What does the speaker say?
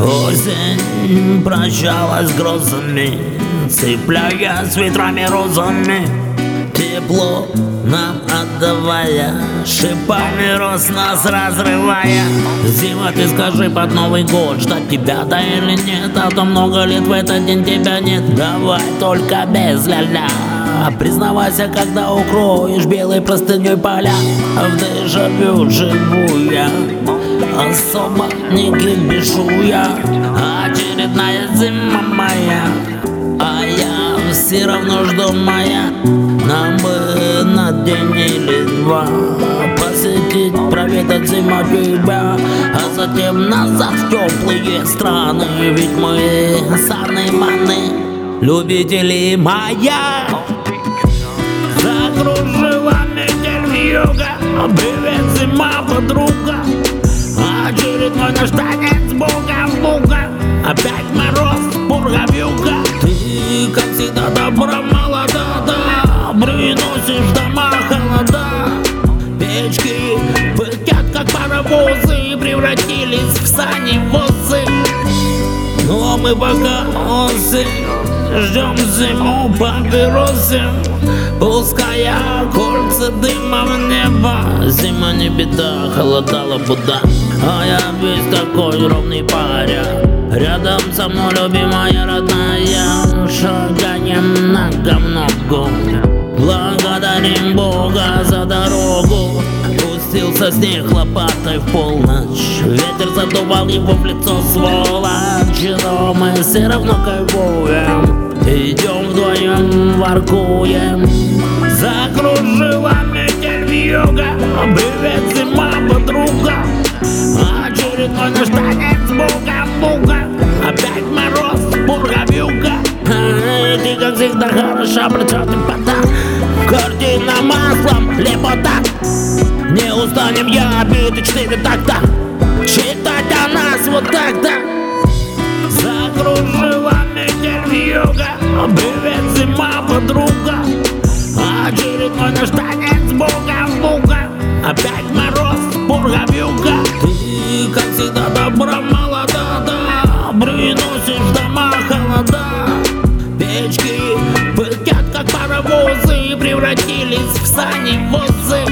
Осень прощалась с грозами Цепляясь ветрами розами. Тепло нам отдавая Шипами роз нас разрывая. Зима, ты скажи под Новый год Ждать тебя, да или нет? А то много лет в этот день тебя нет. Давай только без ля-ля. Признавайся, когда укроешь белой простыней поля. В дежавю живу я Особо не кипишу я. Очередная зима моя А я все равно жду моя Нам бы на день или два Посетить, проведать зиму тебя А затем назад в теплые страны. Ведь мы саны маны Любители моя Закружила метель юга Привет, зима, подруга Всегда, добра молода, да. Приносишь дома холода. Печки пыхтят, как паровозы Превратились в сани возы Но мы пока осень Ждем зиму папиросы Пуская кольца дыма в небо. Зима не беда, холодала буда А я весь такой ровный паря Рядом со мной любимая родная. Шагаем ногу Благодарим Бога за дорогу. Пустился снег лопатой в полночь. Ветер задувал его в лицо сволочь Но мы все равно кайфуем Идем вдвоем, воркуем. Закружила метель вьюга Привет, зима, подруга Очередной наш танец буга-буга. Опять мороз, пурга-вьюга Ты, как всегда, хороша, причем пота. Картина маслом, лепота. Не устанем я биты четыре такта привет, зима, подруга Очередной наш танец, бука, бука Опять мороз, бурга, вьюга Ты, как всегда, добра, молода, да Приносишь дома холода. Печки пыхтят, как паровозы Превратились в сани, возы